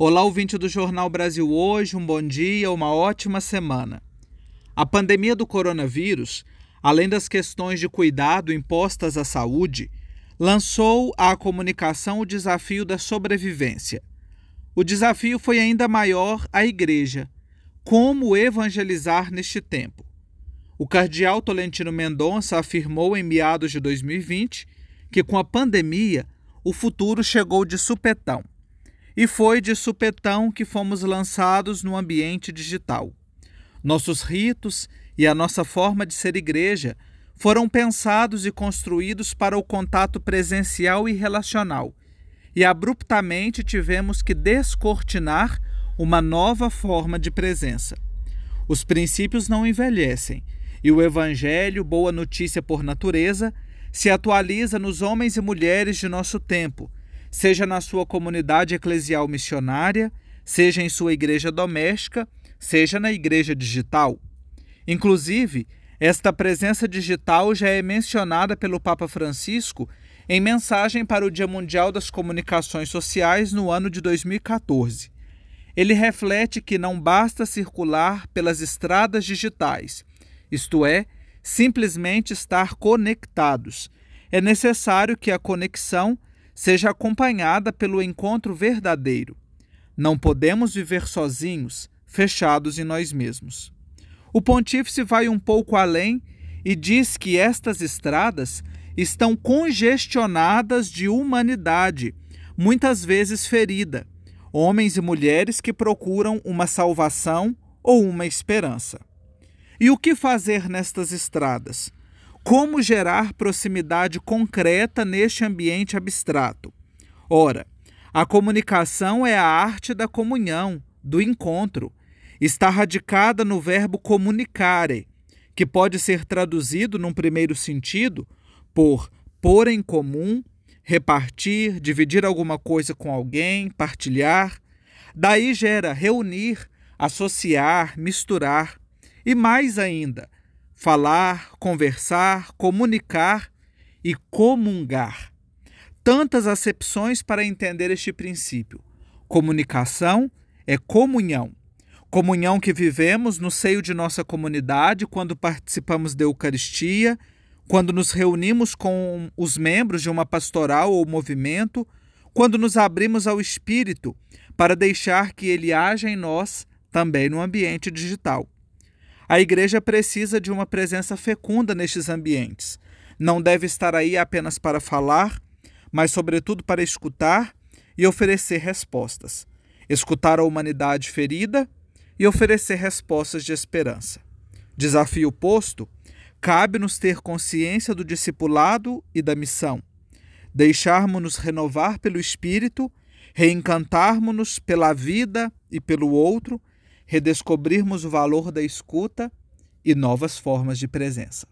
Olá, ouvinte do Jornal Brasil Hoje, um bom dia, uma ótima semana. A pandemia do coronavírus, além das questões de cuidado impostas à saúde, lançou à comunicação o desafio da sobrevivência. O desafio foi ainda maior à igreja. Como evangelizar neste tempo? O cardeal Tolentino Mendonça afirmou em meados de 2020 que com a pandemia o futuro chegou de supetão. E foi de supetão que fomos lançados no ambiente digital. Nossos ritos e a nossa forma de ser igreja foram pensados e construídos para o contato presencial e relacional, e abruptamente tivemos que descortinar uma nova forma de presença. Os princípios não envelhecem, e o Evangelho, boa notícia por natureza, se atualiza nos homens e mulheres de nosso tempo, seja na sua comunidade eclesial missionária, seja em sua igreja doméstica, seja na igreja digital. Inclusive, esta presença digital já é mencionada pelo Papa Francisco em mensagem para o Dia Mundial das Comunicações Sociais no ano de 2014. Ele reflete que não basta circular pelas estradas digitais, isto é, simplesmente estar conectados. É necessário que a conexão seja acompanhada pelo encontro verdadeiro. Não podemos viver sozinhos, fechados em nós mesmos. O pontífice vai um pouco além e diz que estas estradas estão congestionadas de humanidade, muitas vezes ferida, homens e mulheres que procuram uma salvação ou uma esperança. E o que fazer nestas estradas? Como gerar proximidade concreta neste ambiente abstrato? Ora, a comunicação é a arte da comunhão, do encontro. Está radicada no verbo comunicare, que pode ser traduzido, num primeiro sentido, por pôr em comum, repartir, dividir alguma coisa com alguém, partilhar. Daí gera reunir, associar, misturar. E mais ainda, falar, conversar, comunicar e comungar. Tantas acepções para entender este princípio. Comunicação é comunhão. Comunhão que vivemos no seio de nossa comunidade quando participamos da Eucaristia, quando nos reunimos com os membros de uma pastoral ou movimento, quando nos abrimos ao Espírito para deixar que ele haja em nós também no ambiente digital. A igreja precisa de uma presença fecunda nestes ambientes. Não deve estar aí apenas para falar, mas, sobretudo, para escutar e oferecer respostas. Escutar a humanidade ferida e oferecer respostas de esperança. Desafio posto, cabe-nos ter consciência do discipulado e da missão, deixarmos-nos renovar pelo Espírito, reencantarmos-nos pela vida e pelo outro redescobrirmos o valor da escuta e novas formas de presença.